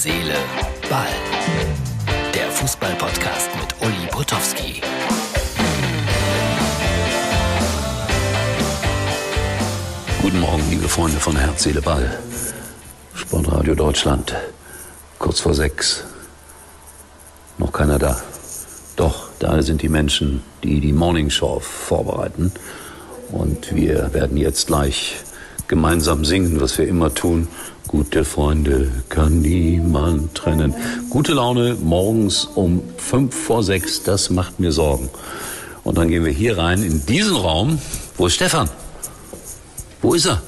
Seele, Ball. Der Fußball-Podcast mit Uli Potowski. Guten Morgen, liebe Freunde von Herz, Seele, Ball. Sportradio Deutschland. Kurz vor sechs. Noch keiner da. Doch, da sind die Menschen, die die Morning Show vorbereiten. Und wir werden jetzt gleich gemeinsam singen, was wir immer tun. Gute Freunde kann niemand trennen. Gute Laune morgens um fünf vor sechs, das macht mir Sorgen. Und dann gehen wir hier rein in diesen Raum. Wo ist Stefan? Wo ist er?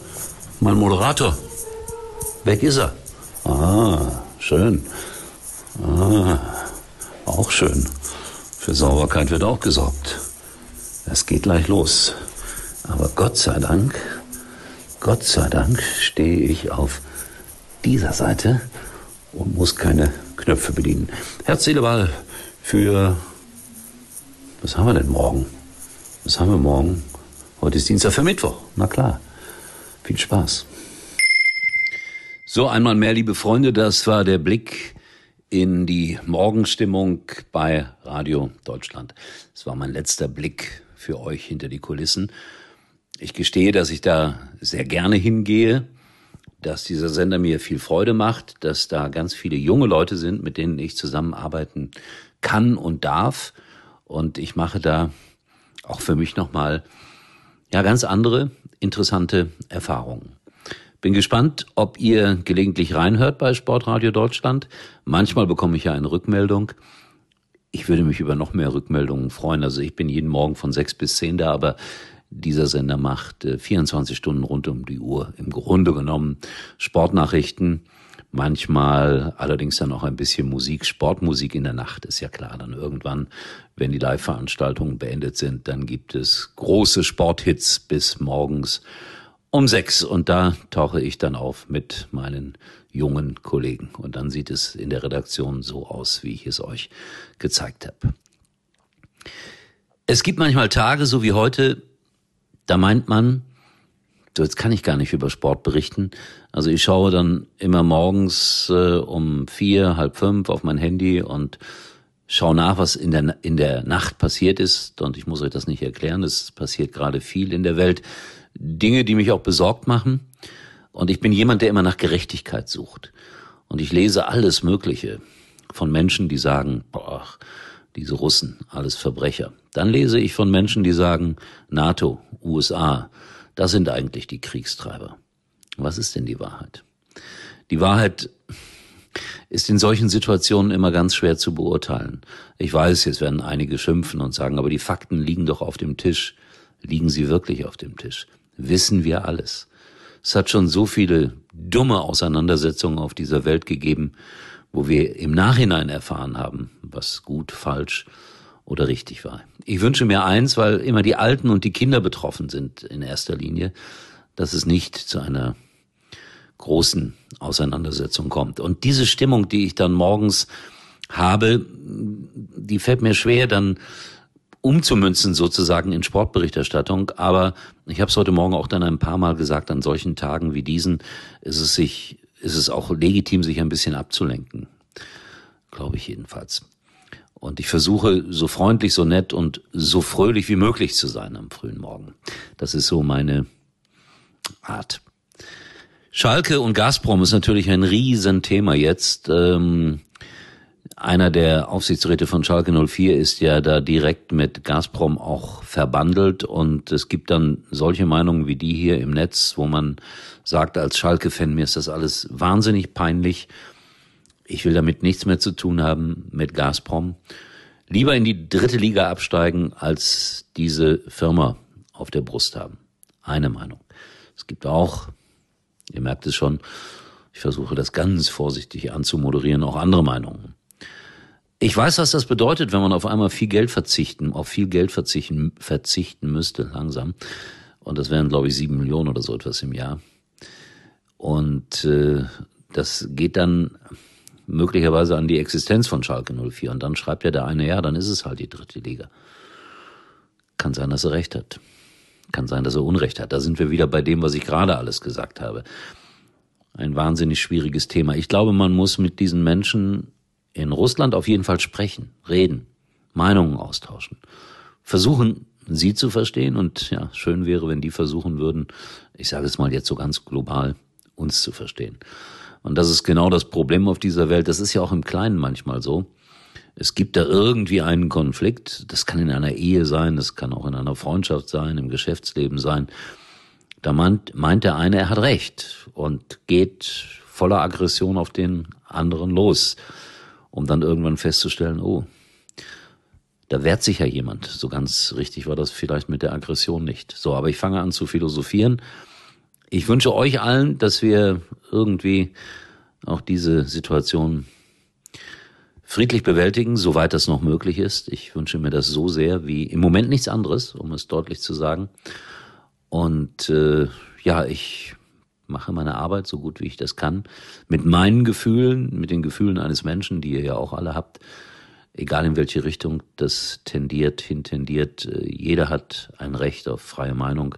Mein Moderator. Weg ist er. Ah, schön. Ah, auch schön. Für Sauberkeit wird auch gesorgt. Es geht gleich los. Aber Gott sei Dank, Gott sei Dank stehe ich auf dieser Seite und muss keine Knöpfe bedienen. Herz, Seele, für, was haben wir denn morgen? Was haben wir morgen? Heute ist Dienstag für Mittwoch. Na klar. Viel Spaß. So, einmal mehr, liebe Freunde, das war der Blick in die Morgenstimmung bei Radio Deutschland. Es war mein letzter Blick für euch hinter die Kulissen. Ich gestehe, dass ich da sehr gerne hingehe, dass dieser Sender mir viel Freude macht, dass da ganz viele junge Leute sind, mit denen ich zusammenarbeiten kann und darf. Und ich mache da auch für mich nochmal ja ganz andere interessante Erfahrungen. Bin gespannt, ob ihr gelegentlich reinhört bei Sportradio Deutschland. Manchmal bekomme ich ja eine Rückmeldung. Ich würde mich über noch mehr Rückmeldungen freuen. Also ich bin jeden Morgen von sechs bis zehn da, aber dieser Sender macht 24 Stunden rund um die Uhr im Grunde genommen Sportnachrichten. Manchmal allerdings dann auch ein bisschen Musik, Sportmusik in der Nacht, ist ja klar. Dann irgendwann, wenn die Live-Veranstaltungen beendet sind, dann gibt es große Sporthits bis morgens um sechs. Und da tauche ich dann auf mit meinen jungen Kollegen. Und dann sieht es in der Redaktion so aus, wie ich es euch gezeigt habe. Es gibt manchmal Tage, so wie heute, da meint man, so jetzt kann ich gar nicht über Sport berichten. Also ich schaue dann immer morgens äh, um vier, halb fünf auf mein Handy und schaue nach, was in der, in der Nacht passiert ist. Und ich muss euch das nicht erklären, es passiert gerade viel in der Welt. Dinge, die mich auch besorgt machen. Und ich bin jemand, der immer nach Gerechtigkeit sucht. Und ich lese alles Mögliche von Menschen, die sagen, boah, diese Russen, alles Verbrecher. Dann lese ich von Menschen, die sagen, NATO, USA, das sind eigentlich die Kriegstreiber. Was ist denn die Wahrheit? Die Wahrheit ist in solchen Situationen immer ganz schwer zu beurteilen. Ich weiß, jetzt werden einige schimpfen und sagen, aber die Fakten liegen doch auf dem Tisch. Liegen sie wirklich auf dem Tisch? Wissen wir alles? Es hat schon so viele dumme Auseinandersetzungen auf dieser Welt gegeben, wo wir im Nachhinein erfahren haben, was gut, falsch oder richtig war. Ich wünsche mir eins, weil immer die Alten und die Kinder betroffen sind in erster Linie, dass es nicht zu einer großen Auseinandersetzung kommt. Und diese Stimmung, die ich dann morgens habe, die fällt mir schwer, dann umzumünzen sozusagen in Sportberichterstattung. Aber ich habe es heute Morgen auch dann ein paar Mal gesagt, an solchen Tagen wie diesen ist es sich, ist es auch legitim, sich ein bisschen abzulenken. Glaube ich jedenfalls. Und ich versuche, so freundlich, so nett und so fröhlich wie möglich zu sein am frühen Morgen. Das ist so meine Art. Schalke und Gazprom ist natürlich ein Riesenthema jetzt. Ähm, einer der Aufsichtsräte von Schalke 04 ist ja da direkt mit Gazprom auch verbandelt und es gibt dann solche Meinungen wie die hier im Netz, wo man sagt als Schalke-Fan, mir ist das alles wahnsinnig peinlich ich will damit nichts mehr zu tun haben mit Gazprom. Lieber in die dritte Liga absteigen, als diese Firma auf der Brust haben. Eine Meinung. Es gibt auch, ihr merkt es schon, ich versuche das ganz vorsichtig anzumoderieren, auch andere Meinungen. Ich weiß, was das bedeutet, wenn man auf einmal viel Geld verzichten, auf viel Geld verzichten, verzichten müsste, langsam. Und das wären, glaube ich, sieben Millionen oder so etwas im Jahr. Und äh, das geht dann möglicherweise an die Existenz von Schalke 04. Und dann schreibt ja der eine, ja, dann ist es halt die dritte Liga. Kann sein, dass er recht hat. Kann sein, dass er Unrecht hat. Da sind wir wieder bei dem, was ich gerade alles gesagt habe. ein wahnsinnig schwieriges Thema. Ich glaube, man muss mit diesen Menschen in Russland auf jeden Fall sprechen, reden, Meinungen austauschen, versuchen, sie zu verstehen und ja, schön wäre, wenn die versuchen würden, ich sage es mal jetzt so ganz global, uns zu verstehen. Und das ist genau das Problem auf dieser Welt. Das ist ja auch im Kleinen manchmal so. Es gibt da irgendwie einen Konflikt. Das kann in einer Ehe sein, das kann auch in einer Freundschaft sein, im Geschäftsleben sein. Da meint, meint der eine, er hat recht und geht voller Aggression auf den anderen los, um dann irgendwann festzustellen, oh, da wehrt sich ja jemand. So ganz richtig war das vielleicht mit der Aggression nicht. So, aber ich fange an zu philosophieren. Ich wünsche euch allen, dass wir irgendwie auch diese Situation friedlich bewältigen, soweit das noch möglich ist. Ich wünsche mir das so sehr wie im Moment nichts anderes, um es deutlich zu sagen. Und äh, ja, ich mache meine Arbeit so gut wie ich das kann, mit meinen Gefühlen, mit den Gefühlen eines Menschen, die ihr ja auch alle habt, egal in welche Richtung das tendiert, hintendiert. Äh, jeder hat ein Recht auf freie Meinung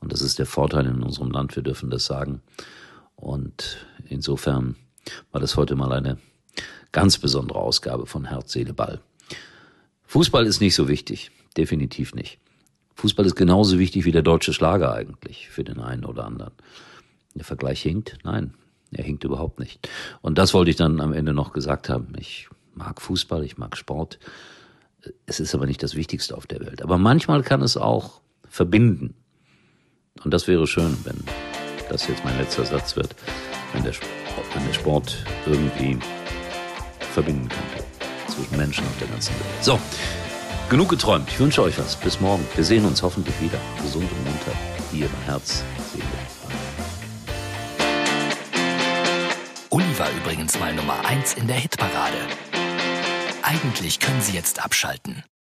und das ist der Vorteil in unserem Land, wir dürfen das sagen. Und insofern war das heute mal eine ganz besondere Ausgabe von Herz, Seele, Ball. Fußball ist nicht so wichtig, definitiv nicht. Fußball ist genauso wichtig wie der deutsche Schlager eigentlich für den einen oder anderen. Der Vergleich hinkt? Nein, er hinkt überhaupt nicht. Und das wollte ich dann am Ende noch gesagt haben. Ich mag Fußball, ich mag Sport. Es ist aber nicht das Wichtigste auf der Welt. Aber manchmal kann es auch verbinden. Und das wäre schön, wenn das jetzt mein letzter Satz wird, wenn der, wenn der Sport irgendwie verbinden könnte zwischen Menschen auf der ganzen Welt. So, genug geträumt. Ich wünsche euch was. Bis morgen. Wir sehen uns hoffentlich wieder. Gesund und munter. Bei Herz, Seele. Uli war übrigens mal Nummer 1 in der Hitparade. Eigentlich können Sie jetzt abschalten.